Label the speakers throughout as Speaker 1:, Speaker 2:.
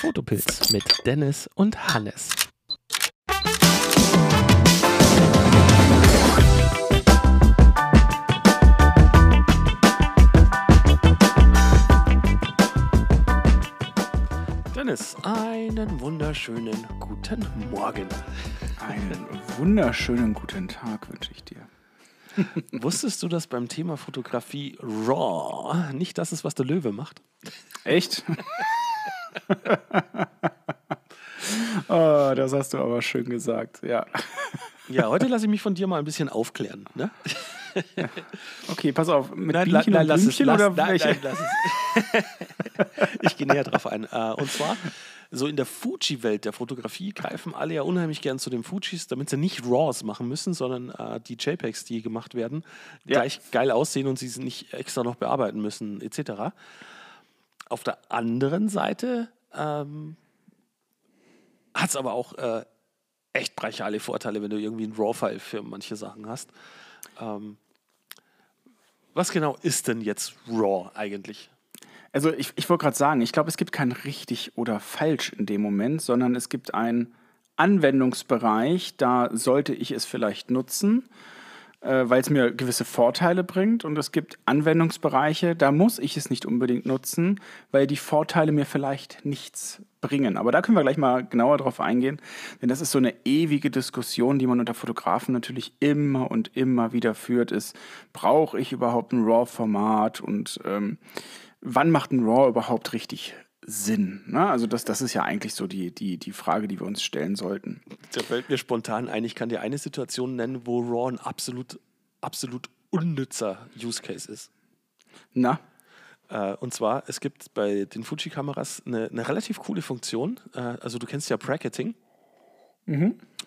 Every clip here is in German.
Speaker 1: Fotopilz mit Dennis und Hannes. Dennis, einen wunderschönen guten Morgen.
Speaker 2: Einen wunderschönen guten Tag wünsche ich dir.
Speaker 1: Wusstest du, dass beim Thema Fotografie RAW nicht das ist, was der Löwe macht?
Speaker 2: Echt? oh, das hast du aber schön gesagt, ja.
Speaker 1: Ja, heute lasse ich mich von dir mal ein bisschen aufklären. Ne?
Speaker 2: Okay, pass auf. Mit
Speaker 1: nein,
Speaker 2: Bienchen
Speaker 1: nein,
Speaker 2: und Blümchen oder
Speaker 1: nein,
Speaker 2: welche?
Speaker 1: nein, lass es. ich gehe näher drauf ein. Äh, Und zwar, so in der Fuji-Welt der Fotografie greifen alle ja unheimlich gern zu den Fujis, damit sie nicht RAWs machen müssen, sondern äh, die JPEGs, die gemacht werden,
Speaker 2: Ja.
Speaker 1: gleich geil aussehen und sie nicht extra noch bearbeiten müssen, etc. Auf der anderen Seite ähm, hat es aber auch äh, echt brachiale Vorteile, wenn du irgendwie einen RAW-File für manche Sachen hast. Ähm, was genau ist denn jetzt RAW eigentlich?
Speaker 2: Also ich, ich wollte gerade sagen, ich glaube, es gibt kein richtig oder falsch in dem Moment, sondern es gibt einen Anwendungsbereich, da sollte ich es vielleicht nutzen, äh, weil es mir gewisse Vorteile bringt. Und es gibt Anwendungsbereiche, da muss ich es nicht unbedingt nutzen, weil die Vorteile mir vielleicht nichts bringen. Aber da können wir gleich mal genauer drauf eingehen, denn das ist so eine ewige Diskussion, die man unter Fotografen natürlich immer und immer wieder führt, ist, brauche ich überhaupt ein RAW-Format und ähm, wann macht ein RAW überhaupt richtig Sinn? Ne? Also das, das ist ja eigentlich so die, die, die Frage, die wir uns stellen sollten.
Speaker 1: Da fällt mir spontan ein, ich kann dir eine Situation nennen, wo RAW ein absolut, absolut unnützer Use Case ist.
Speaker 2: Na,
Speaker 1: Äh, und zwar, es gibt bei den Fuji-Kameras eine, eine relativ coole Funktion. Äh, also du kennst ja Bracketing.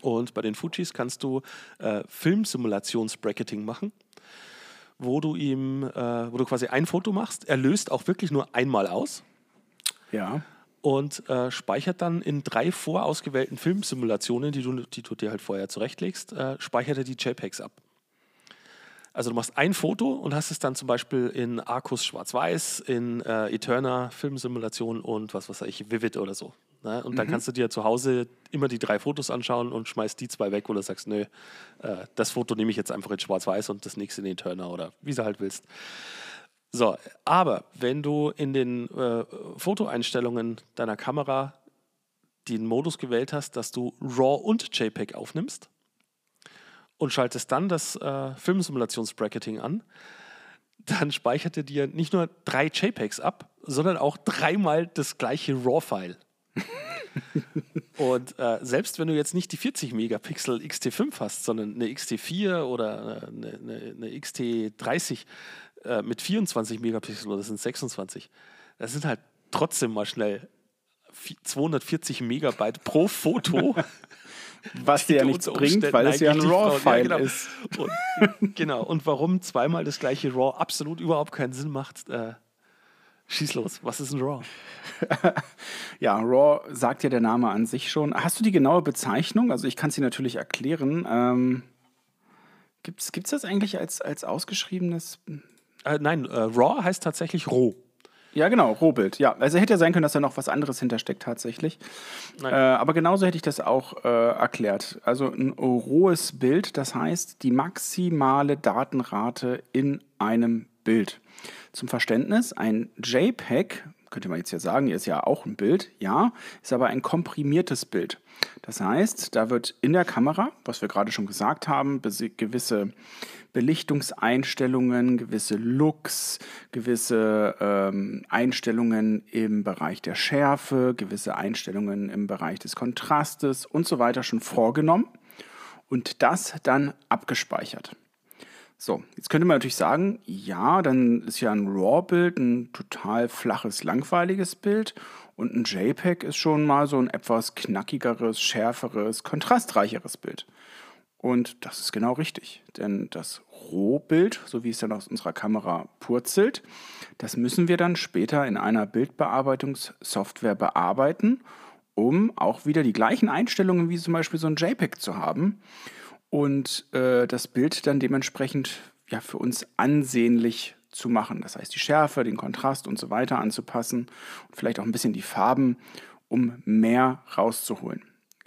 Speaker 1: Und bei den Fujis kannst du äh, Filmsimulations-Bracketing machen, wo du ihm, äh, wo du quasi ein Foto machst. Er löst auch wirklich nur einmal aus
Speaker 2: ja.
Speaker 1: und äh, speichert dann in drei vorausgewählten Filmsimulationen, die du, die du dir halt vorher zurechtlegst, äh, speichert er die JPEGs ab. Also du machst ein Foto und hast es dann zum Beispiel in Arcus Schwarz-Weiß, in äh, Eterna Filmsimulation und was weiß ich, Vivid oder so. Ne? Und dann kannst du dir zu Hause immer die drei Fotos anschauen und schmeißt die zwei weg oder sagst, nö, äh, das Foto nehme ich jetzt einfach in Schwarz-Weiß und das nächste in Eterna oder wie du halt willst. So, aber wenn du in den äh, Fotoeinstellungen deiner Kamera den Modus gewählt hast, dass du RAW und JPEG aufnimmst und schaltest dann das äh, Filmsimulationsbracketing an, dann speichert er dir nicht nur drei JPEGs ab, sondern auch dreimal das gleiche RAW-File. Und äh, selbst wenn du jetzt nicht die 40 Megapixel XT5 hast, sondern eine XT4 oder eine, eine, eine XT30 äh, mit 24 Megapixel oder das sind 26, das sind halt trotzdem mal schnell vi- 240 Megabyte pro Foto.
Speaker 2: Was dir ja nichts bringt, weil es ja ein RAW-File
Speaker 1: ja, genau.
Speaker 2: ist.
Speaker 1: Und, genau. Und warum zweimal das gleiche RAW absolut überhaupt keinen Sinn macht, äh, schieß los. Was ist ein RAW?
Speaker 2: Ja, RAW sagt ja der Name an sich schon. Hast du die genaue Bezeichnung? Also ich kann sie natürlich erklären. Ähm, Gibt es das eigentlich als, als ausgeschriebenes
Speaker 1: Äh, nein, äh, RAW heißt tatsächlich roh.
Speaker 2: Ja, genau, Rohbild. Ja, also hätte ja sein können, dass da noch was anderes hintersteckt tatsächlich. Äh, aber genauso hätte ich das auch äh, erklärt. Also ein rohes Bild, das heißt die maximale Datenrate in einem Bild. Zum Verständnis, ein JPEG, könnte man jetzt ja sagen, ist ja auch ein Bild, ja, ist aber ein komprimiertes Bild. Das heißt, da wird in der Kamera, was wir gerade schon gesagt haben, gewisse Belichtungseinstellungen, gewisse Looks, gewisse ähm, Einstellungen im Bereich der Schärfe, gewisse Einstellungen im Bereich des Kontrastes und so weiter schon vorgenommen und das dann abgespeichert. So, jetzt könnte man natürlich sagen, ja, dann ist ja ein RAW-Bild ein total flaches, langweiliges Bild und ein JPEG ist schon mal so ein etwas knackigeres, schärferes, kontrastreicheres Bild. Und das ist genau richtig, denn das Rohbild, so wie es dann aus unserer Kamera purzelt, das müssen wir dann später in einer Bildbearbeitungssoftware bearbeiten, um auch wieder die gleichen Einstellungen wie zum Beispiel so ein JPEG zu haben und äh, das Bild dann dementsprechend ja, für uns ansehnlich zu machen. Das heißt, die Schärfe, den Kontrast und so weiter anzupassen und vielleicht auch ein bisschen die Farben um mehr rauszuholen.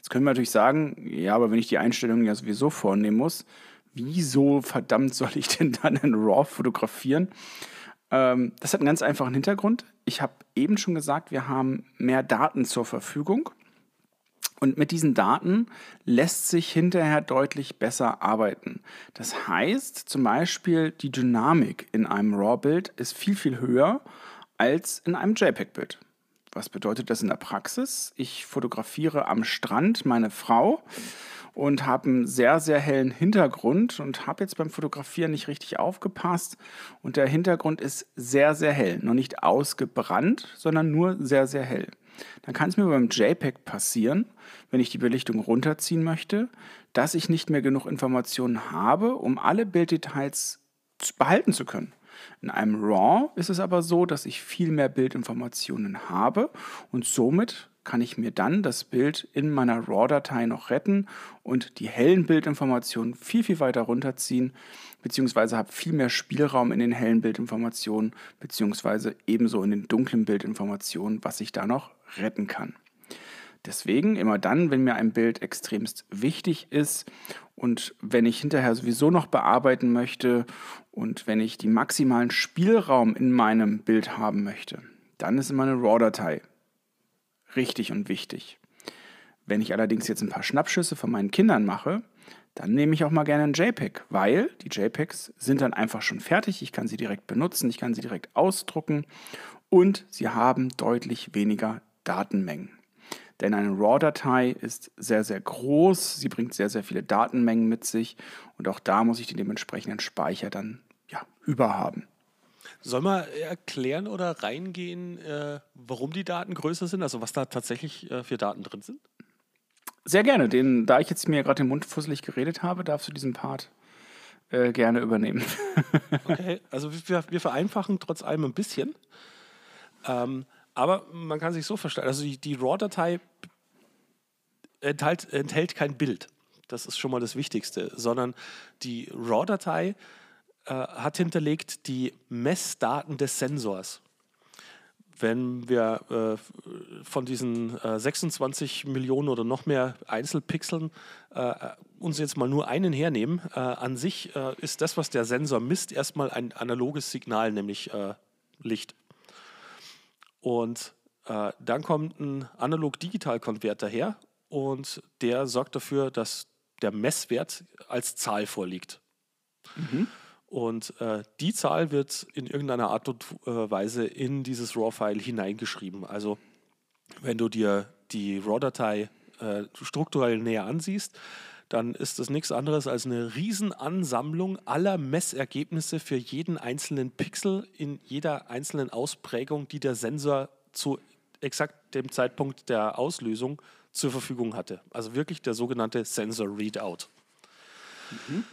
Speaker 2: Jetzt können wir natürlich sagen, ja, aber wenn ich die Einstellungen ja sowieso vornehmen muss, wieso verdammt soll ich denn dann in RAW fotografieren? Ähm, das hat einen ganz einfachen Hintergrund. Ich habe eben schon gesagt, wir haben mehr Daten zur Verfügung. Und mit diesen Daten lässt sich hinterher deutlich besser arbeiten. Das heißt zum Beispiel, die Dynamik in einem RAW-Bild ist viel, viel höher als in einem JPEG-Bild. Was bedeutet das in der Praxis? Ich fotografiere am Strand meine Frau und habe einen sehr, sehr hellen Hintergrund und habe jetzt beim Fotografieren nicht richtig aufgepasst. Und der Hintergrund ist sehr, sehr hell. Noch nicht ausgebrannt, sondern nur sehr, sehr hell. Dann kann es mir beim JPEG passieren, wenn ich die Belichtung runterziehen möchte, dass ich nicht mehr genug Informationen habe, um alle Bilddetails behalten zu können. In einem RAW ist es aber so, dass ich viel mehr Bildinformationen habe und somit kann ich mir dann das Bild in meiner RAW-Datei noch retten und die hellen Bildinformationen viel, viel weiter runterziehen, beziehungsweise habe viel mehr Spielraum in den hellen Bildinformationen, beziehungsweise ebenso in den dunklen Bildinformationen, was ich da noch retten kann. Deswegen immer dann, wenn mir ein Bild extremst wichtig ist und wenn ich hinterher sowieso noch bearbeiten möchte und wenn ich die maximalen Spielraum in meinem Bild haben möchte, dann ist immer eine RAW-Datei richtig und wichtig. Wenn ich allerdings jetzt ein paar Schnappschüsse von meinen Kindern mache, dann nehme ich auch mal gerne ein JPEG, weil die JPEGs sind dann einfach schon fertig. Ich kann sie direkt benutzen, ich kann sie direkt ausdrucken und sie haben deutlich weniger Datenmengen. Denn eine RAW-Datei ist sehr, sehr groß, sie bringt sehr, sehr viele Datenmengen mit sich und auch da muss ich den dementsprechenden Speicher dann ja, überhaben.
Speaker 1: Soll man erklären oder reingehen, äh, warum die Daten größer sind, also was da tatsächlich äh, für Daten drin sind?
Speaker 2: Sehr gerne. Den, da ich jetzt mir gerade den Mund fusselig geredet habe, darfst du diesen Part äh, gerne übernehmen.
Speaker 1: okay, also wir, wir, vereinfachen trotz allem ein bisschen. Ähm, aber man kann sich so verstehen, also die, die RAW-Datei enthält, enthält kein Bild. Das ist schon mal das Wichtigste, sondern die RAW-Datei äh, hat hinterlegt die Messdaten des Sensors. Wenn wir äh, von diesen äh, 26 Millionen oder noch mehr Einzelpixeln äh, uns jetzt mal nur einen hernehmen, äh, an sich äh, ist das, was der Sensor misst, erstmal ein analoges Signal, nämlich Licht. Und dann kommt ein Analog-Digital-Konverter her und der sorgt dafür, dass der Messwert als Zahl vorliegt. Mhm. Und äh, die Zahl wird in irgendeiner Art und äh, Weise in dieses RAW-File hineingeschrieben. Also wenn du dir die RAW-Datei äh, strukturell näher ansiehst, dann ist das nichts anderes als eine Riesenansammlung aller Messergebnisse für jeden einzelnen Pixel in jeder einzelnen Ausprägung, die der Sensor zu exakt dem Zeitpunkt der Auslösung zur Verfügung hatte. Also wirklich der sogenannte Sensor Readout. Mhm.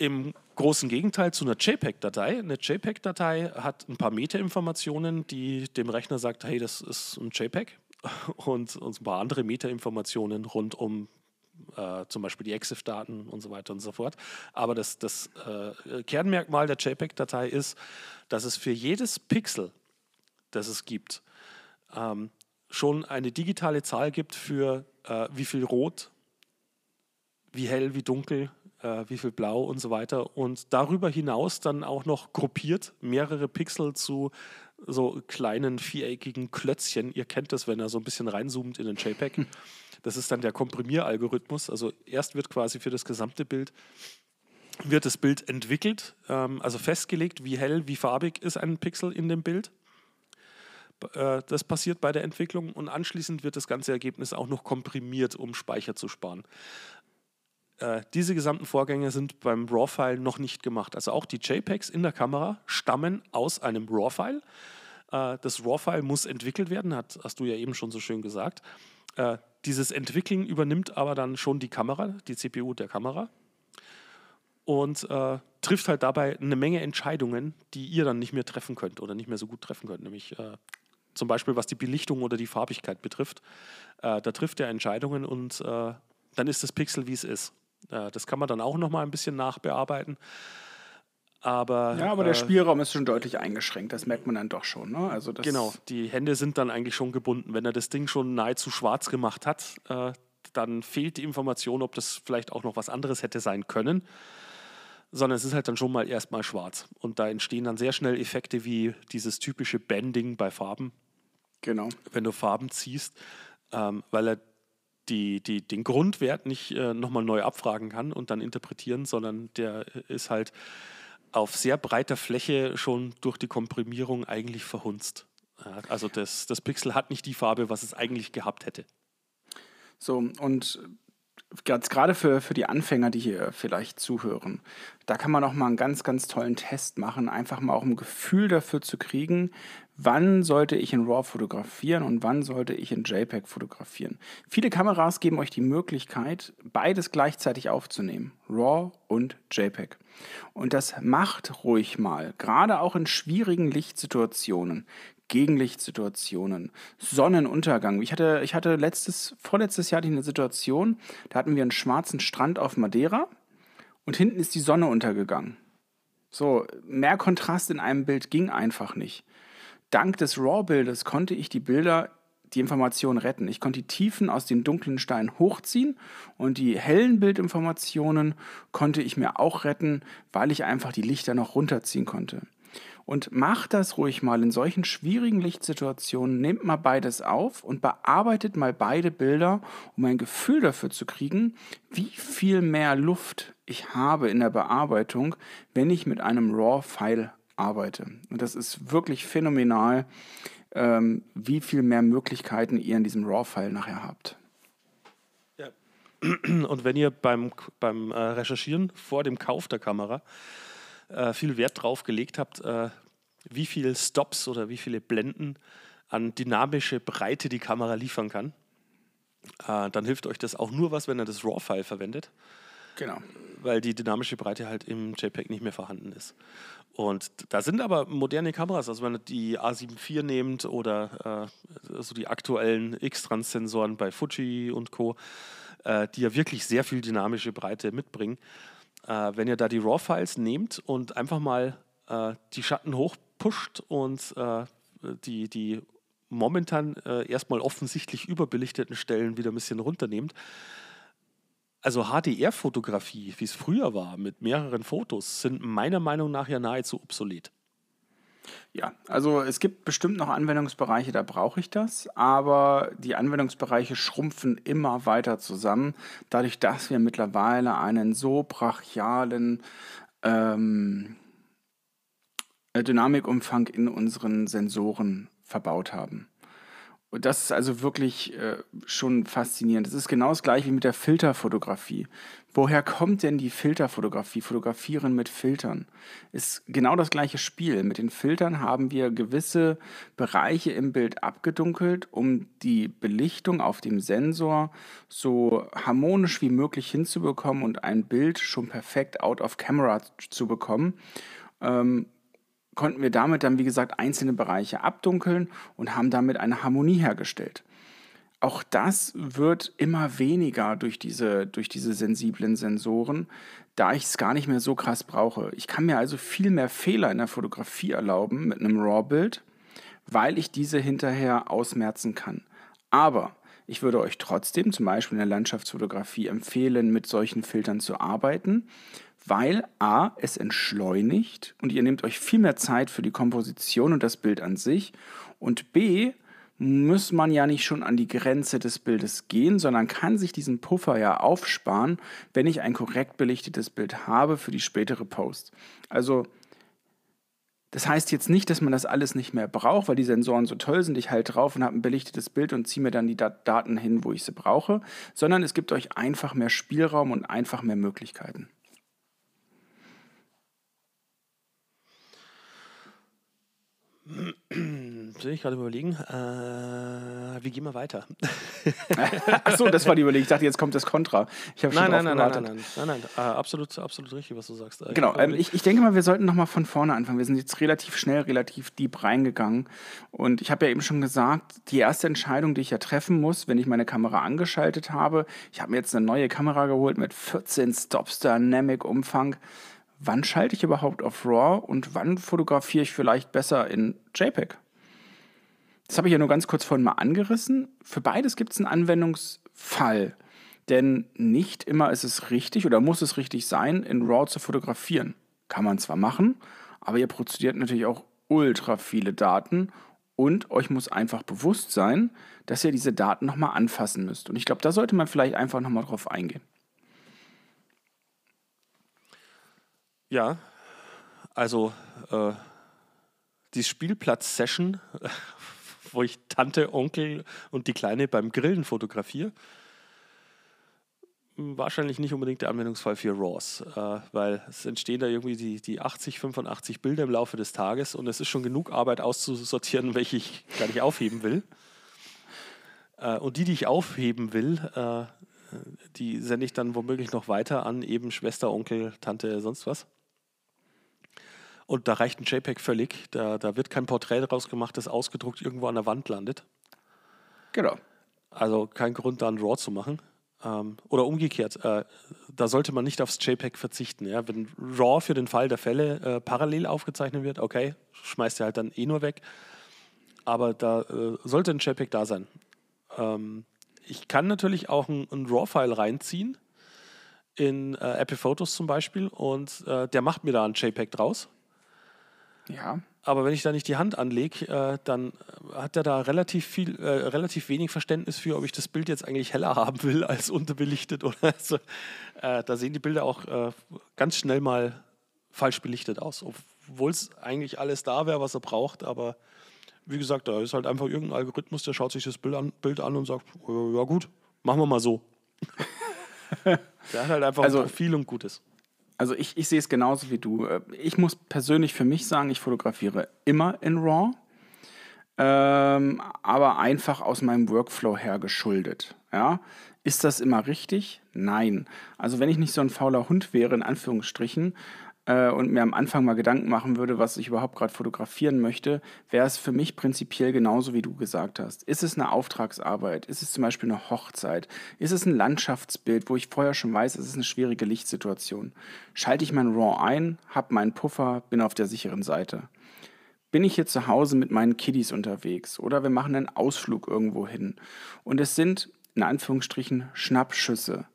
Speaker 1: Im großen Gegenteil zu einer JPEG-Datei. Eine JPEG-Datei hat ein paar Metainformationen, die dem Rechner sagt, hey, das ist ein JPEG. Und, und ein paar andere Metainformationen rund um äh, zum Beispiel die EXIF-Daten und so weiter und so fort. Aber das, das äh, Kernmerkmal der JPEG-Datei ist, dass es für jedes Pixel, das es gibt, ähm, schon eine digitale Zahl gibt für äh, wie viel Rot, wie hell, wie dunkel, äh, wie viel Blau und so weiter. Und darüber hinaus dann auch noch gruppiert mehrere Pixel zu so kleinen viereckigen Klötzchen. Ihr kennt das, wenn er so ein bisschen reinzoomt in den JPEG. Das ist dann der Komprimieralgorithmus. Also erst wird quasi für das gesamte Bild wird das Bild entwickelt, ähm, also festgelegt, wie hell, wie farbig ist ein Pixel in dem Bild. Äh, das passiert bei der Entwicklung und anschließend wird das ganze Ergebnis auch noch komprimiert, um Speicher zu sparen. Äh, diese gesamten Vorgänge sind beim RAW-File noch nicht gemacht. Also auch die JPEGs in der Kamera stammen aus einem RAW-File. Äh, das RAW-File muss entwickelt werden, hast du ja eben schon so schön gesagt. Äh, dieses Entwickeln übernimmt aber dann schon die Kamera, die CPU der Kamera und äh, trifft halt dabei eine Menge Entscheidungen, die ihr dann nicht mehr treffen könnt oder nicht mehr so gut treffen könnt, nämlich äh, zum Beispiel was die Belichtung oder die Farbigkeit betrifft. Äh, da trifft er Entscheidungen und äh, dann ist das Pixel, wie es ist. Das kann man dann auch noch mal ein bisschen nachbearbeiten. Aber,
Speaker 2: ja, aber der äh, Spielraum ist schon deutlich eingeschränkt. Das merkt man dann doch schon. Ne? Also
Speaker 1: genau, die Hände sind dann eigentlich schon gebunden. Wenn er das Ding schon nahezu schwarz gemacht hat, äh, dann fehlt die Information, ob das vielleicht auch noch was anderes hätte sein können. Sondern es ist halt dann schon mal erstmal schwarz. Und da entstehen dann sehr schnell Effekte wie dieses typische Bending bei Farben.
Speaker 2: Genau.
Speaker 1: Wenn du Farben ziehst, ähm, weil er die, die, den Grundwert nicht äh, nochmal neu abfragen kann und dann interpretieren, sondern der ist halt auf sehr breiter Fläche schon durch die Komprimierung eigentlich verhunzt. Also das, das Pixel hat nicht die Farbe, was es eigentlich gehabt hätte.
Speaker 2: So, und gerade für, für die Anfänger, die hier vielleicht zuhören, da kann man auch mal einen ganz, ganz tollen Test machen, einfach mal auch ein Gefühl dafür zu kriegen, wann sollte ich in RAW fotografieren und wann sollte ich in JPEG fotografieren. Viele Kameras geben euch die Möglichkeit, beides gleichzeitig aufzunehmen, RAW und JPEG. Und das macht ruhig mal, gerade auch in schwierigen Lichtsituationen. Gegenlichtsituationen, Sonnenuntergang. Ich hatte, ich hatte letztes, vorletztes Jahr eine Situation, da hatten wir einen schwarzen Strand auf Madeira und hinten ist die Sonne untergegangen. So, mehr Kontrast in einem Bild ging einfach nicht dank des RAW-Bildes konnte ich die Bilder, die Informationen retten. Ich konnte die Tiefen aus den dunklen Steinen hochziehen und die hellen Bildinformationen konnte ich mir auch retten, weil ich einfach die Lichter noch runterziehen konnte. Und macht das ruhig mal in solchen schwierigen Lichtsituationen, nehmt mal beides auf und bearbeitet mal beide Bilder, um ein Gefühl dafür zu kriegen, wie viel mehr Luft ich habe in der Bearbeitung, wenn ich mit einem RAW-File arbeite. Und das ist wirklich phänomenal, ähm, wie viel mehr Möglichkeiten ihr in diesem RAW-File nachher habt.
Speaker 1: Ja. Und wenn ihr beim, beim äh, Recherchieren vor dem Kauf der Kamera äh, viel Wert drauf gelegt habt, äh, wie viele Stops oder wie viele Blenden an dynamische Breite die Kamera liefern kann, äh, dann hilft euch das auch nur was, wenn ihr das RAW-File verwendet.
Speaker 2: Genau.
Speaker 1: Weil die dynamische Breite halt im JPEG nicht mehr vorhanden ist. Und da sind aber moderne Kameras, also wenn ihr die A7 IV nehmt oder äh, so die aktuellen X-Trans-Sensoren bei Fuji und Co., äh, die ja wirklich sehr viel dynamische Breite mitbringen. Äh, wenn ihr da die RAW-Files nehmt und einfach mal äh, die Schatten hochpusht und äh, die, die momentan äh, erstmal offensichtlich überbelichteten Stellen wieder ein bisschen runternehmt, also HDR-Fotografie, wie es früher war, mit mehreren Fotos, sind meiner Meinung nach ja nahezu obsolet.
Speaker 2: Ja, also es gibt bestimmt noch Anwendungsbereiche, da brauche ich das, aber die Anwendungsbereiche schrumpfen immer weiter zusammen, dadurch, dass wir mittlerweile einen so brachialen ähm, Dynamikumfang in unseren Sensoren verbaut haben. Und das ist also wirklich äh, schon faszinierend. Das ist genau das gleiche wie mit der Filterfotografie. Woher kommt denn die Filterfotografie? Fotografieren mit Filtern ist genau das gleiche Spiel. Mit den Filtern haben wir gewisse Bereiche im Bild abgedunkelt, um die Belichtung auf dem Sensor so harmonisch wie möglich hinzubekommen und ein Bild schon perfekt out of camera zu bekommen. Ähm, konnten wir damit dann, wie gesagt, einzelne Bereiche abdunkeln und haben damit eine Harmonie hergestellt. Auch das wird immer weniger durch diese, durch diese sensiblen Sensoren, da ich es gar nicht mehr so krass brauche. Ich kann mir also viel mehr Fehler in der Fotografie erlauben mit einem RAW-Bild, weil ich diese hinterher ausmerzen kann. Aber ich würde euch trotzdem zum Beispiel in der Landschaftsfotografie empfehlen, mit solchen Filtern zu arbeiten, weil a, es entschleunigt und ihr nehmt euch viel mehr Zeit für die Komposition und das Bild an sich und b, muss man ja nicht schon an die Grenze des Bildes gehen, sondern kann sich diesen Puffer ja aufsparen, wenn ich ein korrekt belichtetes Bild habe für die spätere Post. Also das heißt jetzt nicht, dass man das alles nicht mehr braucht, weil die Sensoren so toll sind. Ich halte drauf und habe ein belichtetes Bild und ziehe mir dann die Daten hin, wo ich sie brauche, sondern es gibt euch einfach mehr Spielraum und einfach mehr Möglichkeiten.
Speaker 1: Soll ich gerade überlegen? Äh, wie gehen wir weiter?
Speaker 2: Achso, das war die Überlegung. Ich dachte, jetzt kommt das Kontra. Ich
Speaker 1: habe schon nein, nein, nein, nein, nein, nein, nein, äh, absolut, absolut richtig, was du sagst.
Speaker 2: Äh, genau, ähm, ich, ich denke mal, wir sollten nochmal von vorne anfangen. Wir sind jetzt relativ schnell, relativ deep reingegangen. Und ich habe ja eben schon gesagt, die erste Entscheidung, die ich ja treffen muss, wenn ich meine Kamera angeschaltet habe, ich habe mir jetzt eine neue Kamera geholt mit 14 Stops Dynamic Umfang wann schalte ich überhaupt auf RAW und wann fotografiere ich vielleicht besser in JPEG? Das habe ich ja nur ganz kurz vorhin mal angerissen. Für beides gibt es einen Anwendungsfall. Denn nicht immer ist es richtig oder muss es richtig sein, in RAW zu fotografieren. Kann man zwar machen, aber ihr produziert natürlich auch ultra viele Daten und euch muss einfach bewusst sein, dass ihr diese Daten nochmal anfassen müsst. Und ich glaube, da sollte man vielleicht einfach nochmal drauf eingehen.
Speaker 1: Ja, also äh, die Spielplatz-Session, wo ich Tante, Onkel und die Kleine beim Grillen fotografiere, wahrscheinlich nicht unbedingt der Anwendungsfall für RAWs, äh, weil es entstehen da irgendwie die, die 80, 85 Bilder im Laufe des Tages und es ist schon genug Arbeit auszusortieren, welche ich gar nicht aufheben will. Äh, und die, die ich aufheben will, äh, die sende ich dann womöglich noch weiter an eben Schwester, Onkel, Tante, sonst was. Und da reicht ein JPEG völlig. Da, da wird kein Porträt draus gemacht, das ausgedruckt irgendwo an der Wand landet.
Speaker 2: Genau.
Speaker 1: Also kein Grund, da ein RAW zu machen. Ähm, oder umgekehrt, äh, da sollte man nicht aufs JPEG verzichten. Ja? Wenn RAW für den Fall der Fälle äh, parallel aufgezeichnet wird, okay, schmeißt ihr halt dann eh nur weg. Aber da äh, sollte ein JPEG da sein. Ähm, ich kann natürlich auch ein, ein RAW-File reinziehen, in äh, Apple Photos zum Beispiel, und äh, der macht mir da ein JPEG draus.
Speaker 2: Ja.
Speaker 1: Aber wenn ich da nicht die Hand anlege, äh, dann hat er da relativ viel, äh, relativ wenig Verständnis für, ob ich das Bild jetzt eigentlich heller haben will als unterbelichtet oder so. Äh, da sehen die Bilder auch äh, ganz schnell mal falsch belichtet aus, obwohl es eigentlich alles da wäre, was er braucht. Aber wie gesagt, da ist halt einfach irgendein Algorithmus, der schaut sich das Bild an, Bild an und sagt, ja gut, machen wir mal so. der hat halt einfach also, ein Profil und Gutes.
Speaker 2: Also ich, ich sehe es genauso wie du. Äh, ich muss persönlich für mich sagen, ich fotografiere immer in RAW, ähm, aber einfach aus meinem Workflow her geschuldet. Ja? Ist das immer richtig? Nein. Also wenn ich nicht so ein fauler Hund wäre, in Anführungsstrichen, äh, und mir am Anfang mal Gedanken machen würde, was ich überhaupt gerade fotografieren möchte, wäre es für mich prinzipiell genauso, wie du gesagt hast. Ist es eine Auftragsarbeit? Ist es zum Beispiel eine Hochzeit? Ist es ein Landschaftsbild, wo ich vorher schon weiß, es ist eine schwierige Lichtsituation? Schalte ich mein RAW ein, habe meinen Puffer, bin auf der sicheren Seite. Bin ich hier zu Hause mit meinen Kiddies unterwegs oder wir machen einen Ausflug irgendwo hin und es sind in Anführungsstrichen Schnappschüsse,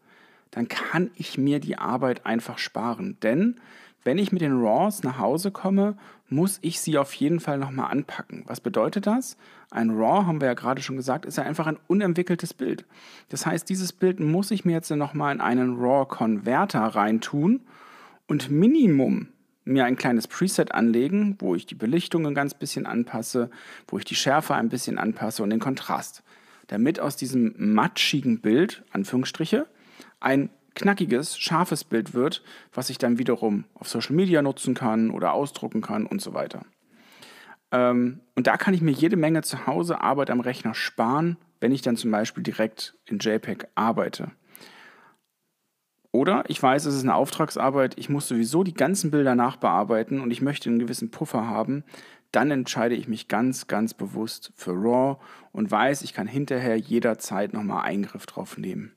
Speaker 2: dann kann ich mir die Arbeit einfach sparen. Denn wenn ich mit den RAWs nach Hause komme, muss ich sie auf jeden Fall nochmal anpacken. Was bedeutet das? Ein RAW, haben wir ja gerade schon gesagt, ist ja einfach ein unentwickeltes Bild. Das heißt, dieses Bild muss ich mir jetzt nochmal in einen RAW-Converter reintun und Minimum mir ein kleines Preset anlegen, wo ich die Belichtung ein ganz bisschen anpasse, wo ich die Schärfe ein bisschen anpasse und den Kontrast. Damit aus diesem matschigen Bild, Anführungsstriche, ein knackiges, scharfes Bild wird, was ich dann wiederum auf Social Media nutzen kann oder ausdrucken kann und so weiter. Ähm, und da kann ich mir jede Menge zu Hause Arbeit am Rechner sparen, wenn ich dann zum Beispiel direkt in JPEG arbeite. Oder ich weiß, es ist eine Auftragsarbeit, ich muss sowieso die ganzen Bilder nachbearbeiten und ich möchte einen gewissen Puffer haben, dann entscheide ich mich ganz, ganz bewusst für RAW und weiß, ich kann hinterher jederzeit nochmal Eingriff drauf nehmen.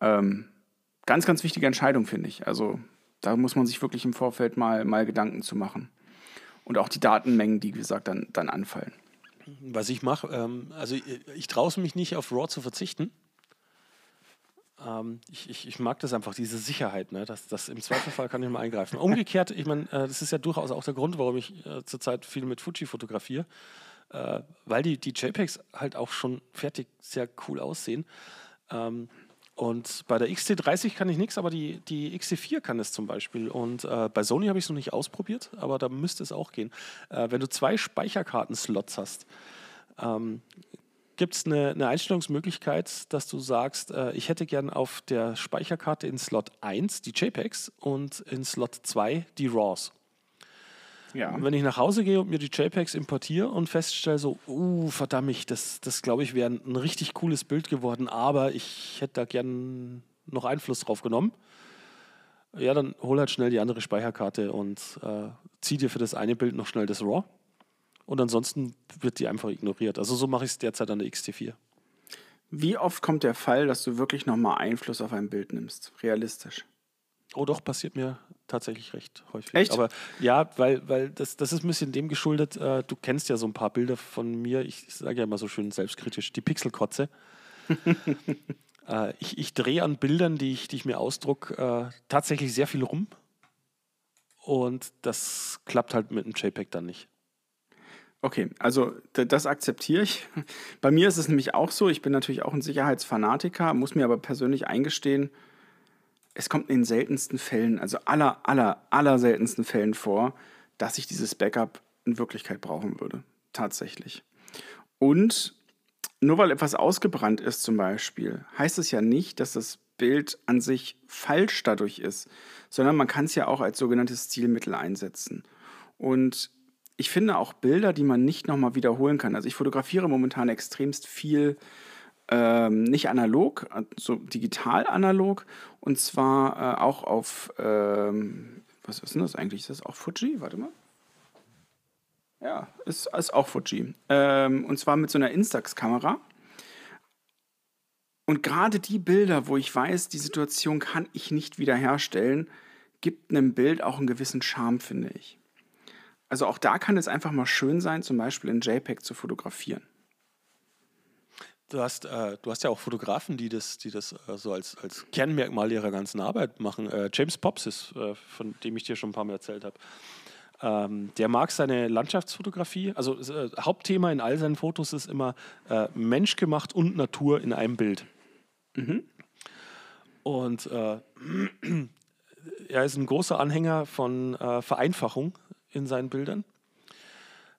Speaker 2: Ähm, ganz, ganz wichtige Entscheidung, finde ich. Also da muss man sich wirklich im Vorfeld mal, mal Gedanken zu machen. Und auch die Datenmengen, die, wie gesagt, dann, dann anfallen.
Speaker 1: Was ich mache, ähm, also ich, ich traue mich nicht auf RAW zu verzichten. Ähm, ich, ich, ich, mag das einfach, diese Sicherheit, ne? dass, dass im Zweifelfall kann ich mal eingreifen. Umgekehrt, ich meine, äh, das ist ja durchaus auch der Grund, warum ich äh, zurzeit viel mit Fuji fotografiere, äh, weil die, die JPEGs halt auch schon fertig sehr cool aussehen. Ähm, und bei der XT30 kann ich nichts, aber die, die XT4 kann es zum Beispiel. Und äh, bei Sony habe ich es noch nicht ausprobiert, aber da müsste es auch gehen. Äh, wenn du zwei Speicherkarten-Slots hast, ähm, gibt es eine, eine, Einstellungsmöglichkeit, dass du sagst, äh, ich hätte gern auf der Speicherkarte in Slot 1 die JPEGs und in Slot 2 die RAWs. Ja. Und wenn ich nach Hause gehe und mir die JPEGs importiere und feststelle, so, uh, verdammt, das, das glaube ich wäre ein richtig cooles Bild geworden, aber ich hätte da gern noch Einfluss drauf genommen. Ja, dann hol halt schnell die andere Speicherkarte und äh, zieh dir für das eine Bild noch schnell das RAW. Und ansonsten wird die einfach ignoriert. Also so mache ich es derzeit an der XT4.
Speaker 2: Wie oft kommt der Fall, dass du wirklich nochmal Einfluss auf ein Bild nimmst? Realistisch?
Speaker 1: Oh doch, passiert mir tatsächlich recht häufig.
Speaker 2: Echt?
Speaker 1: Aber ja, weil, weil das, das ist ein bisschen dem geschuldet, äh, du kennst ja so ein paar Bilder von mir, ich sage ja immer so schön selbstkritisch, die Pixelkotze. äh, ich ich drehe an Bildern, die ich, die ich mir ausdruck, äh, tatsächlich sehr viel rum. Und das klappt halt mit dem JPEG dann nicht.
Speaker 2: Okay, also das akzeptiere ich. Bei mir ist es nämlich auch so, ich bin natürlich auch ein Sicherheitsfanatiker, muss mir aber persönlich eingestehen, es kommt in den seltensten Fällen, also aller, aller, aller seltensten Fällen vor, dass ich dieses Backup in Wirklichkeit brauchen würde. Tatsächlich. Und nur weil etwas ausgebrannt ist zum Beispiel, heißt es ja nicht, dass das Bild an sich falsch dadurch ist, sondern man kann es ja auch als sogenanntes Stilmittel einsetzen. Und ich finde auch Bilder, die man nicht nochmal wiederholen kann. Also ich fotografiere momentan extremst viel ähm, nicht analog, so digital analog und zwar äh, auch auf, ähm, was ist denn das eigentlich? Ist das auch Fuji? Warte mal. Ja, ist, ist auch Fuji. Ähm, und zwar mit so einer Instax-Kamera. Und gerade die Bilder, wo ich weiß, die Situation kann ich nicht wiederherstellen, gibt einem Bild auch einen gewissen Charme, finde ich. Also auch da kann es einfach mal schön sein, zum Beispiel in JPEG zu fotografieren.
Speaker 1: Du hast, äh, du hast ja auch Fotografen, die das, die das äh, so als, als Kernmerkmal ihrer ganzen Arbeit machen. Äh, James Pops ist, äh, von dem ich dir schon ein paar Mal erzählt habe. Ähm, der mag seine Landschaftsfotografie. Also äh, Hauptthema in all seinen Fotos ist immer äh, menschgemacht und Natur in einem Bild. Und äh, er ist ein großer Anhänger von Vereinfachung in seinen Bildern,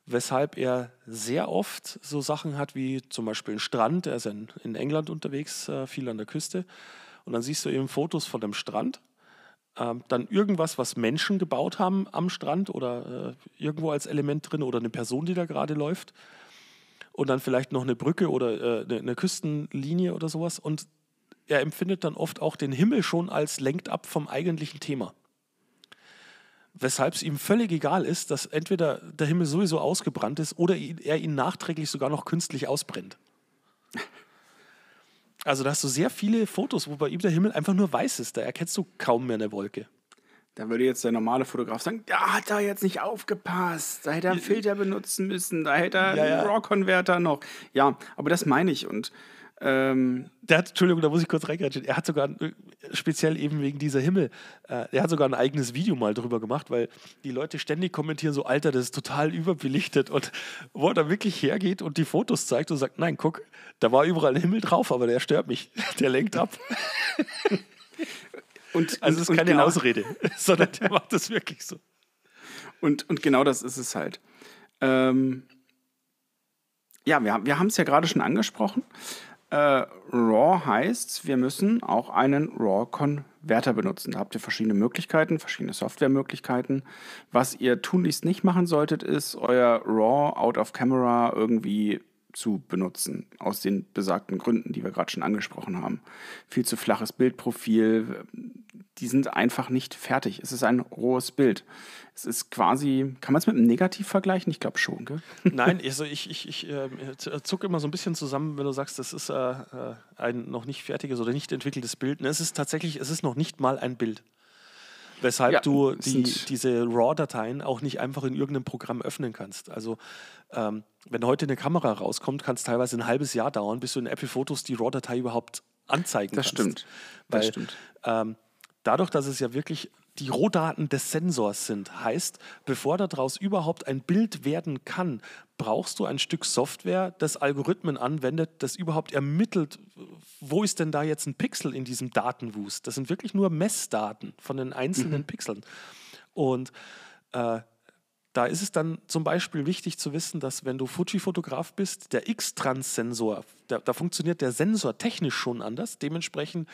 Speaker 1: weshalb er sehr oft so Sachen hat wie zum Beispiel einen Strand. Er ist in, England unterwegs, äh, viel an der Küste. Und dann siehst du eben Fotos von dem Strand. Ähm, dann irgendwas, was Menschen gebaut haben am Strand oder äh, irgendwo als Element drin oder eine Person, die da gerade läuft. Und dann vielleicht noch eine Brücke oder äh, eine Küstenlinie oder sowas. Und er empfindet dann oft auch den Himmel schon als lenkt ab vom eigentlichen Thema. Weshalb es ihm völlig egal ist, dass entweder der Himmel sowieso ausgebrannt ist oder er ihn nachträglich sogar noch künstlich ausbrennt. Also da hast du sehr viele Fotos, wo bei ihm der Himmel einfach nur weiß ist. Da erkennst du kaum mehr eine Wolke.
Speaker 2: Da würde jetzt der normale Fotograf sagen, da hat er jetzt nicht aufgepasst, da hätte er einen Filter benutzen müssen, da hätte er
Speaker 1: Ja, ja.
Speaker 2: einen RAW-Converter noch. Ja, aber das meine ich und ähm,
Speaker 1: Der hat, Entschuldigung, da muss ich kurz reingrätschen. Er hat sogar, äh, speziell eben wegen dieser Himmel, äh, er hat sogar ein eigenes Video mal drüber gemacht, weil die Leute ständig kommentieren so, Alter, das ist total überbelichtet. Und wo er da wirklich hergeht und die Fotos zeigt und sagt, nein, guck, da war überall ein Himmel drauf, aber der stört mich. Der lenkt ab.
Speaker 2: und,
Speaker 1: Also es ist keine
Speaker 2: genau,
Speaker 1: Ausrede, sondern der macht das wirklich so.
Speaker 2: Und, und genau das ist es halt. Ähm, ja, wir, wir haben es ja gerade schon angesprochen. Äh, RAW heißt, wir müssen auch einen RAW-Converter benutzen. Da habt ihr verschiedene Möglichkeiten, verschiedene Softwaremöglichkeiten. Was ihr tunlichst nicht machen solltet, ist euer RAW out of camera irgendwie zu benutzen, aus den besagten Gründen, die wir gerade schon angesprochen haben. Viel zu flaches Bildprofil, die sind einfach nicht fertig. Es ist ein rohes Bild. Es ist quasi, kann man es mit einem Negativ vergleichen? Ich glaube schon, gell?
Speaker 1: Nein, also ich, ich, ich äh, zucke immer so ein bisschen zusammen, wenn du sagst, das ist äh, äh, ein noch nicht fertiges oder nicht entwickeltes Bild. Es ist tatsächlich, es ist noch nicht mal ein Bild. Weshalb
Speaker 2: Ja,
Speaker 1: du die, diese RAW-Dateien auch nicht einfach in irgendeinem Programm öffnen kannst. Also ähm, wenn heute eine Kamera rauskommt, kann es teilweise ein halbes Jahr dauern, bis du in Apple Fotos die RAW-Datei überhaupt anzeigen
Speaker 2: Das
Speaker 1: kannst.
Speaker 2: stimmt. Das
Speaker 1: Weil,
Speaker 2: stimmt.
Speaker 1: Ähm, dadurch, dass es ja wirklich die Rohdaten des Sensors sind, heißt, bevor daraus überhaupt ein Bild werden kann, brauchst du ein Stück Software, das Algorithmen anwendet, das überhaupt ermittelt, wo ist denn da jetzt ein Pixel in diesem Datenwust. Das sind wirklich nur Messdaten von den einzelnen Pixeln. Und äh, da ist es dann zum Beispiel wichtig zu wissen, dass wenn du Fuji-Fotograf bist, der X-Trans-Sensor, da, da funktioniert der Sensor technisch schon anders. Dementsprechend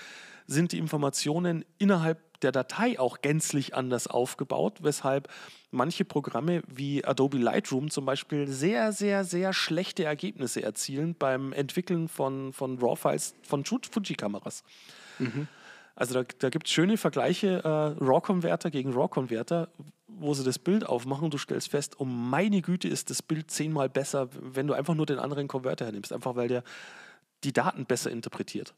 Speaker 1: sind die Informationen innerhalb der Datei auch gänzlich anders aufgebaut, weshalb manche Programme wie Adobe Lightroom zum Beispiel sehr, sehr, sehr schlechte Ergebnisse erzielen beim Entwickeln von, von RAW-Files von Fu- Fuji-Kameras. Also da, da gibt es schöne Vergleiche, äh, RAW-Converter gegen RAW-Converter, wo sie das Bild aufmachen und du stellst fest, um meine Güte ist das Bild zehnmal besser, wenn du einfach nur den anderen Converter hernimmst, einfach weil der die Daten besser interpretiert.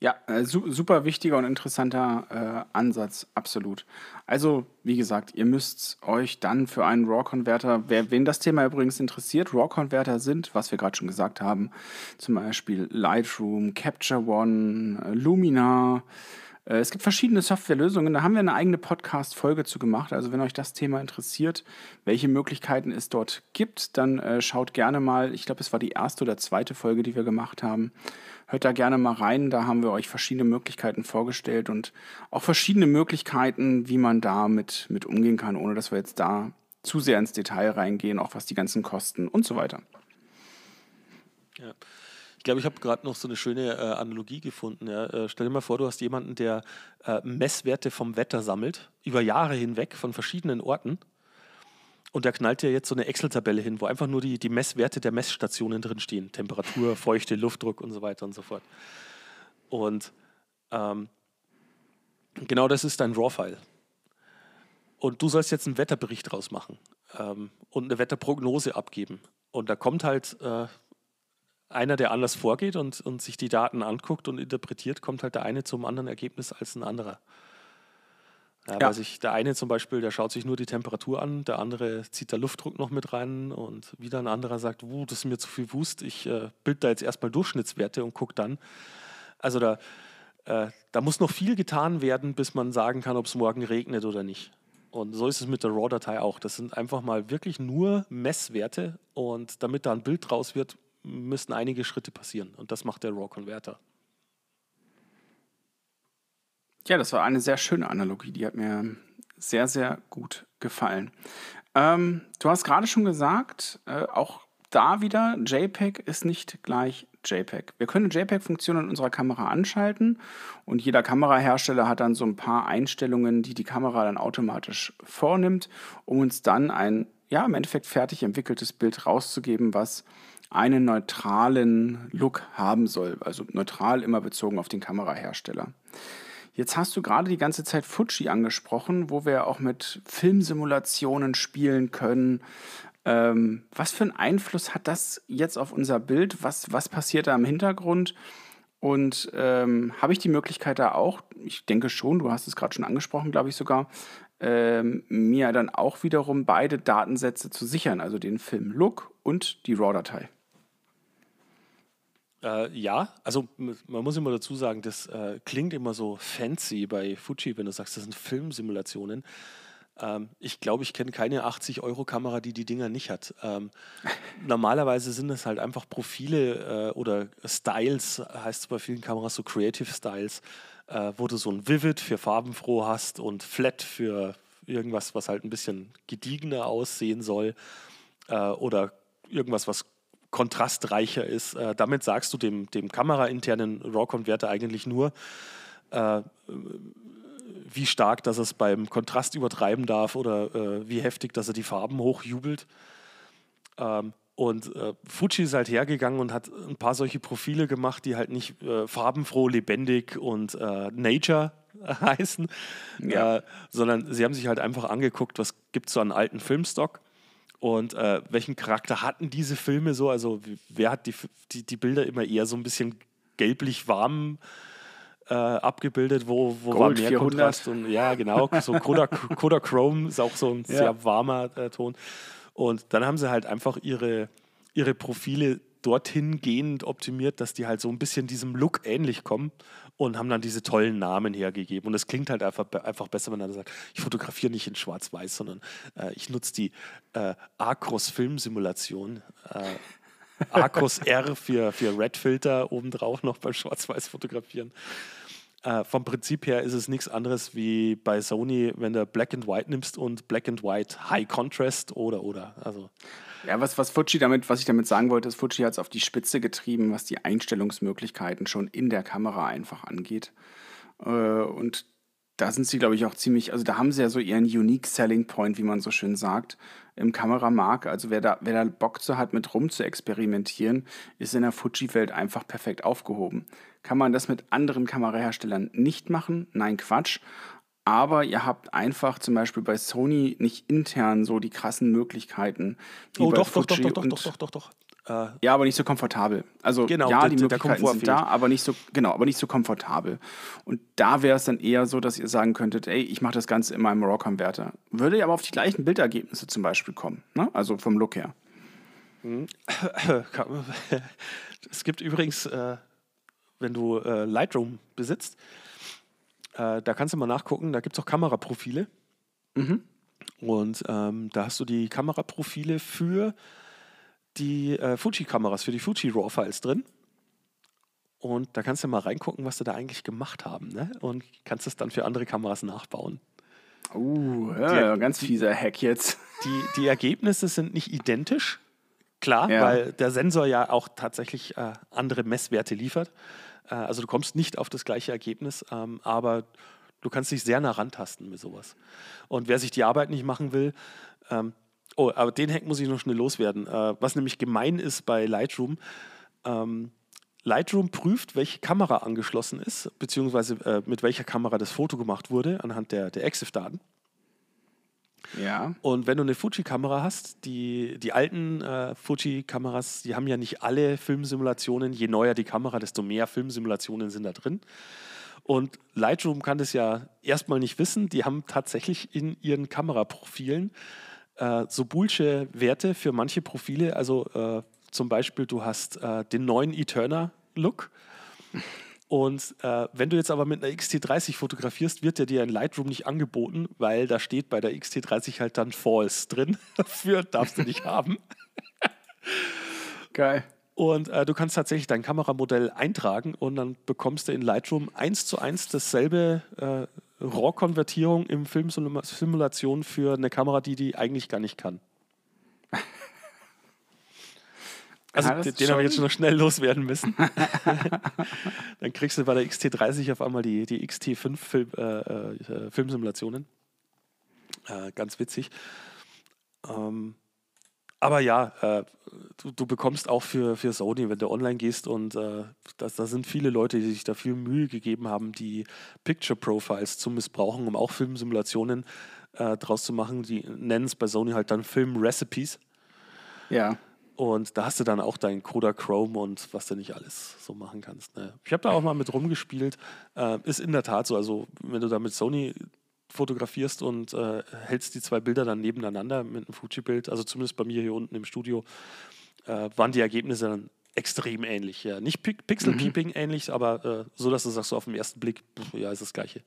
Speaker 2: Ja, äh, su super wichtiger und interessanter äh, Ansatz, absolut. Also, wie gesagt, ihr müsst euch dann für einen RAW-Converter, wer, wen das Thema übrigens interessiert, RAW-Converter sind, was wir gerade schon gesagt haben, zum Beispiel Lightroom, Capture One, äh, Lumina, äh, es gibt verschiedene Softwarelösungen, da haben wir eine eigene Podcast-Folge zu gemacht. Also wenn euch das Thema interessiert, welche Möglichkeiten es dort gibt, dann äh, schaut gerne mal, ich glaube, es war die erste oder zweite Folge, die wir gemacht haben. Hört da gerne mal rein, da haben wir euch verschiedene Möglichkeiten vorgestellt und auch verschiedene Möglichkeiten, wie man da mit, mit umgehen kann, ohne dass wir jetzt da zu sehr ins Detail reingehen, auch was die ganzen Kosten und so weiter.
Speaker 1: Ja. Ich glaube, ich habe gerade noch so eine schöne äh, Analogie gefunden. Ja. Äh, stell dir mal vor, du hast jemanden, der äh, Messwerte vom Wetter sammelt, über Jahre hinweg von verschiedenen Orten. Und der knallt dir jetzt so eine Excel-Tabelle hin, wo einfach nur die, die Messwerte der Messstationen drinstehen. Temperatur, Feuchte, Luftdruck und so weiter und so fort. Und ähm, genau das ist dein RAW-File. Und du sollst jetzt einen Wetterbericht draus machen ähm, und eine Wetterprognose abgeben. Und da kommt halt äh, einer, der anders vorgeht und, und sich die Daten anguckt und interpretiert, kommt halt der eine zum anderen Ergebnis als ein anderer. Ja, ja. Weil sich der eine zum Beispiel, der schaut sich nur die Temperatur an, der andere zieht da Luftdruck noch mit rein und wieder ein anderer sagt, uh, das ist mir zu viel Wust, ich äh, bild da jetzt erstmal Durchschnittswerte und gucke dann. Also da, äh, da muss noch viel getan werden, bis man sagen kann, ob es morgen regnet oder nicht. Und so ist es mit der RAW-Datei auch. Das sind einfach mal wirklich nur Messwerte und damit da ein Bild draus wird, müssten einige Schritte passieren. Und das macht der RAW-Converter.
Speaker 2: Ja, das war eine sehr schöne Analogie. Die hat mir sehr, sehr gut gefallen. Ähm, du hast gerade schon gesagt, äh, auch da wieder, JPEG ist nicht gleich JPEG. Wir können JPEG-Funktionen in unserer Kamera anschalten und jeder Kamerahersteller hat dann so ein paar Einstellungen, die die Kamera dann automatisch vornimmt, um uns dann ein, ja, im Endeffekt fertig entwickeltes Bild rauszugeben, was einen neutralen Look haben soll. Also neutral immer bezogen auf den Kamerahersteller. Jetzt hast du gerade die ganze Zeit Fuji angesprochen, wo wir auch mit Filmsimulationen spielen können. Ähm, was für einen Einfluss hat das jetzt auf unser Bild? Was, was passiert da im Hintergrund? Und ähm, habe ich die Möglichkeit da auch, ich denke schon, du hast es gerade schon angesprochen, glaube ich sogar, ähm, mir dann auch wiederum beide Datensätze zu sichern, also den Film-Look und die RAW-Datei?
Speaker 1: Äh, ja, also man muss immer dazu sagen, das äh, klingt immer so fancy bei Fuji, wenn du sagst, das sind Filmsimulationen. Ähm, ich glaube, ich kenne keine 80-Euro-Kamera, die die Dinger nicht hat. Ähm, normalerweise sind es halt einfach Profile äh, oder Styles, heißt es bei vielen Kameras so Creative Styles, äh, wo du so ein Vivid für farbenfroh hast und Flat für irgendwas, was halt ein bisschen gediegener aussehen soll äh, oder irgendwas, was kontrastreicher ist. Äh, damit sagst du dem, dem kamerainternen RAW-Converter eigentlich nur, äh, wie stark, dass es beim Kontrast übertreiben darf oder äh, wie heftig, dass er die Farben hochjubelt. Ähm, und äh, Fuji ist halt hergegangen und hat ein paar solche Profile gemacht, die halt nicht äh, farbenfroh, lebendig und äh, Nature heißen, ja. sondern sie haben sich halt einfach angeguckt, was gibt es so an alten Filmstock und äh, welchen Charakter hatten diese Filme so? Also, wer hat die, die, die Bilder immer eher so ein bisschen gelblich warm äh, abgebildet? Wo, wo war mehr 400. Kontrast? Und, ja, genau. So Kodachrome ist auch so ein ja. sehr warmer äh, Ton. Und dann haben sie halt einfach ihre, ihre Profile dorthin gehend optimiert, dass die halt so ein bisschen diesem Look ähnlich kommen und haben dann diese tollen Namen hergegeben. Und es klingt halt einfach, einfach besser, wenn er sagt, ich fotografiere nicht in Schwarz-Weiß, sondern äh, ich nutze die äh, Acros Filmsimulation. Äh, Acros R für, für Red-Filter obendrauf noch beim Schwarz-Weiß fotografieren. Äh, vom Prinzip her ist es nichts anderes wie bei Sony, wenn du Black and White nimmst und Black and White High Contrast oder oder. Also
Speaker 2: ja, was, was Fuji damit, was ich damit sagen wollte, ist, Fuji hat es auf die Spitze getrieben, was die Einstellungsmöglichkeiten schon in der Kamera einfach angeht. Äh, und da sind sie, glaube ich, auch ziemlich, also da haben sie ja so ihren Unique Selling Point, wie man so schön sagt, im Kameramarkt. Also wer da, wer da Bock zu hat, mit rum zu experimentieren, ist in der Fuji-Welt einfach perfekt aufgehoben. Kann man das mit anderen Kameraherstellern nicht machen? Nein, Quatsch aber ihr habt einfach zum Beispiel bei Sony nicht intern so die krassen Möglichkeiten.
Speaker 1: Wie oh, bei doch, Fuji doch, doch, doch, doch, doch, doch, doch, doch.
Speaker 2: Äh, ja, aber nicht so komfortabel. Also
Speaker 1: genau,
Speaker 2: ja, die
Speaker 1: der
Speaker 2: Möglichkeiten sind
Speaker 1: fehlt.
Speaker 2: da, aber nicht so genau, aber nicht so komfortabel. Und da wäre es dann eher so, dass ihr sagen könntet, ey, ich mache das Ganze in meinem RAW-Converter. Würde ja aber auf die gleichen Bildergebnisse zum Beispiel kommen, ne? Also vom Look her.
Speaker 1: Es gibt übrigens, äh, wenn du äh, Lightroom besitzt, äh, da kannst du mal nachgucken, da gibt es auch Kameraprofile. Und ähm, da hast du die Kameraprofile für die äh, Fuji-Kameras, für die Fuji RAW-Files drin. Und da kannst du mal reingucken, was sie da eigentlich gemacht haben. Ne? Und kannst es dann für andere Kameras nachbauen.
Speaker 2: Uh, ja, ganz fieser Hack jetzt.
Speaker 1: Die, die Ergebnisse sind nicht identisch, klar,
Speaker 2: Ja.
Speaker 1: weil der Sensor ja auch tatsächlich äh, andere Messwerte liefert. Äh, also du kommst nicht auf das gleiche Ergebnis, ähm, aber du kannst dich sehr nah rantasten mit sowas. Und wer sich die Arbeit nicht machen will, ähm, oh, aber den Hack muss ich noch schnell loswerden. Äh, was nämlich gemein ist bei Lightroom, ähm, Lightroom prüft, welche Kamera angeschlossen ist, beziehungsweise äh, mit welcher Kamera das Foto gemacht wurde, anhand der, der EXIF-Daten.
Speaker 2: Ja.
Speaker 1: Und wenn du eine Fuji-Kamera hast, die, die alten äh, Fuji-Kameras, die haben ja nicht alle Filmsimulationen. Je neuer die Kamera, desto mehr Filmsimulationen sind da drin. Und Lightroom kann das ja erstmal nicht wissen. Die haben tatsächlich in ihren Kameraprofilen äh, so bullsche Werte für manche Profile. Also äh, zum Beispiel, du hast äh, den neuen Eterna-Look. Und äh, wenn du jetzt aber mit einer XT30 fotografierst, wird der dir in Lightroom nicht angeboten, weil da steht bei der XT30 halt dann False drin. Dafür darfst du nicht haben.
Speaker 2: Geil.
Speaker 1: Und äh, du kannst tatsächlich dein Kameramodell eintragen und dann bekommst du in Lightroom eins zu eins dasselbe äh, RAW-Konvertierung im Filmsimulation für eine Kamera, die die eigentlich gar nicht kann. Also
Speaker 2: Ja,
Speaker 1: den, den habe ich jetzt schon noch schnell loswerden müssen. dann kriegst du bei der XT30 auf einmal die, die XT5 Film, äh, äh, Filmsimulationen. Äh, ganz witzig. Ähm, aber ja, äh, du, du bekommst auch für, für Sony, wenn du online gehst und äh, das, da sind viele Leute, die sich da viel Mühe gegeben haben, die Picture Profiles zu missbrauchen, um auch Filmsimulationen äh, draus zu machen. Die nennen es bei Sony halt dann Film Recipes.
Speaker 2: Ja.
Speaker 1: Und da hast du dann auch dein Kodachrome und was du nicht alles so machen kannst. Ne? Ich habe da auch mal mit rumgespielt. Äh, ist in der Tat so. Also, wenn du da mit Sony fotografierst und äh, hältst die zwei Bilder dann nebeneinander mit einem Fuji-Bild, also zumindest bei mir hier unten im Studio, äh, waren die Ergebnisse dann extrem ähnlich. Ja. Nicht Pi Pixel-Peeping ähnlich, aber äh, so, dass du sagst, so auf den ersten Blick, pff, ja, ist das Gleiche.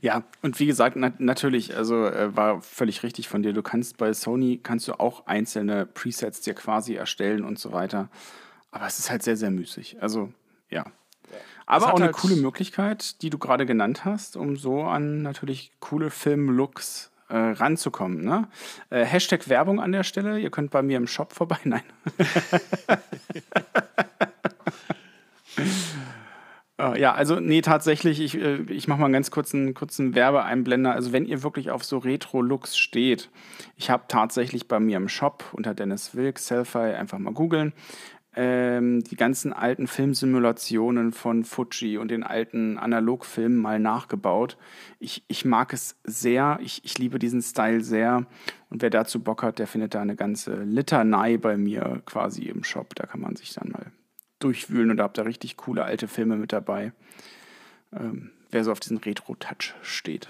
Speaker 2: Ja, und wie gesagt, na natürlich, also äh, war völlig richtig von dir. Du kannst bei Sony kannst du auch einzelne Presets dir quasi erstellen und so weiter. Aber es ist halt sehr, sehr müßig. Also, ja. Aber auch eine
Speaker 1: halt-
Speaker 2: coole Möglichkeit, die du gerade genannt hast, um so an natürlich coole Film-Looks äh, ranzukommen. Ne? Äh, Hashtag Werbung an der Stelle. Ihr könnt bei mir im Shop vorbei. Nein. Äh, Ja, also nee, tatsächlich, ich, äh, ich mache mal einen ganz kurzen, kurzen Werbeeinblender. Also wenn ihr wirklich auf so Retro-Looks steht, ich habe tatsächlich bei mir im Shop unter Dennis Wilk, Selfie, einfach mal googeln, ähm, die ganzen alten Filmsimulationen von Fuji und den alten Analogfilmen mal nachgebaut. Ich, ich mag es sehr, ich, ich liebe diesen Style sehr. Und wer dazu Bock hat, der findet da eine ganze Litanei bei mir quasi im Shop. Da kann man sich dann mal durchwühlen und da habt ihr richtig coole alte Filme mit dabei. Ähm, wer so auf diesen Retro-Touch steht.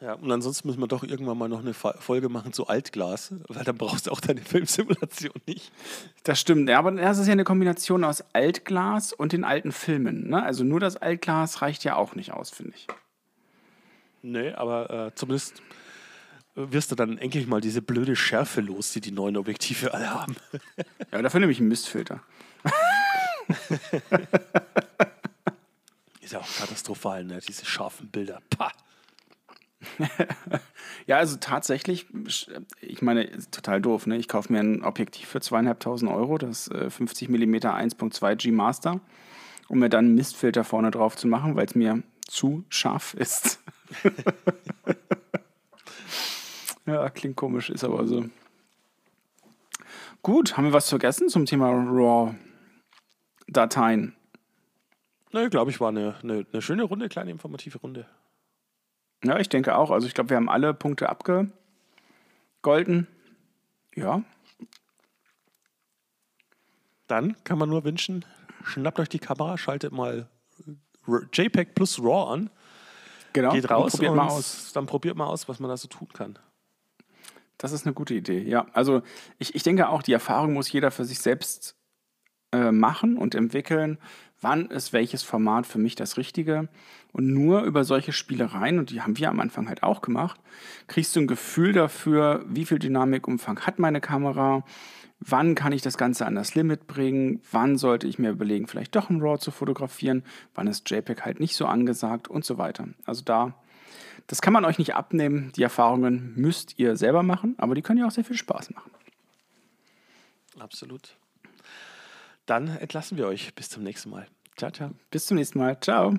Speaker 1: Ja, und ansonsten müssen wir doch irgendwann mal noch eine Folge machen zu Altglas, weil dann brauchst du auch deine Filmsimulation nicht.
Speaker 2: Das stimmt, ja, aber das ist ja eine Kombination aus Altglas und den alten Filmen. Ne? Also nur das Altglas reicht ja auch nicht aus, finde ich.
Speaker 1: Nee, aber äh, zumindest äh, wirst du dann endlich mal diese blöde Schärfe los, die die neuen Objektive alle haben.
Speaker 2: Ja, dafür nehme ich einen Mistfilter.
Speaker 1: Ist ja auch katastrophal, ne? diese scharfen Bilder. Pah.
Speaker 2: Ja, also tatsächlich, ich meine, total doof, ne? Ich kaufe mir ein Objektiv für zweieinhalbtausend Euro, das äh, 50 mm 1.2 G Master, um mir dann einen Mistfilter vorne drauf zu machen, weil es mir zu scharf ist. ja, klingt komisch, ist aber so. Gut, haben wir was vergessen zum Thema RAW-Dateien?
Speaker 1: Ne, glaube ich, war eine, eine, eine schöne Runde, kleine informative Runde.
Speaker 2: Ja, ich denke auch. Also ich glaube, wir haben alle Punkte abgegolten. Ja.
Speaker 1: Dann kann man nur wünschen, schnappt euch die Kamera, schaltet mal JPEG plus RAW an.
Speaker 2: Genau.
Speaker 1: Geht raus
Speaker 2: und probiert
Speaker 1: und
Speaker 2: mal aus.
Speaker 1: dann probiert mal aus, was man da so tun kann.
Speaker 2: Das ist eine gute Idee, ja. Also ich, ich denke auch, die Erfahrung muss jeder für sich selbst äh, machen und entwickeln. Wann ist welches Format für mich das Richtige? Und nur über solche Spielereien, und die haben wir am Anfang halt auch gemacht, kriegst du ein Gefühl dafür, wie viel Dynamikumfang hat meine Kamera, wann kann ich das Ganze an das Limit bringen, wann sollte ich mir überlegen, vielleicht doch ein RAW zu fotografieren, wann ist JPEG halt nicht so angesagt und so weiter. Also da, das kann man euch nicht abnehmen. Die Erfahrungen müsst ihr selber machen, aber die können ja auch sehr viel Spaß machen.
Speaker 1: Absolut. Dann entlassen wir euch. Bis zum nächsten Mal. Ciao, ciao.
Speaker 2: Bis zum nächsten Mal. Ciao.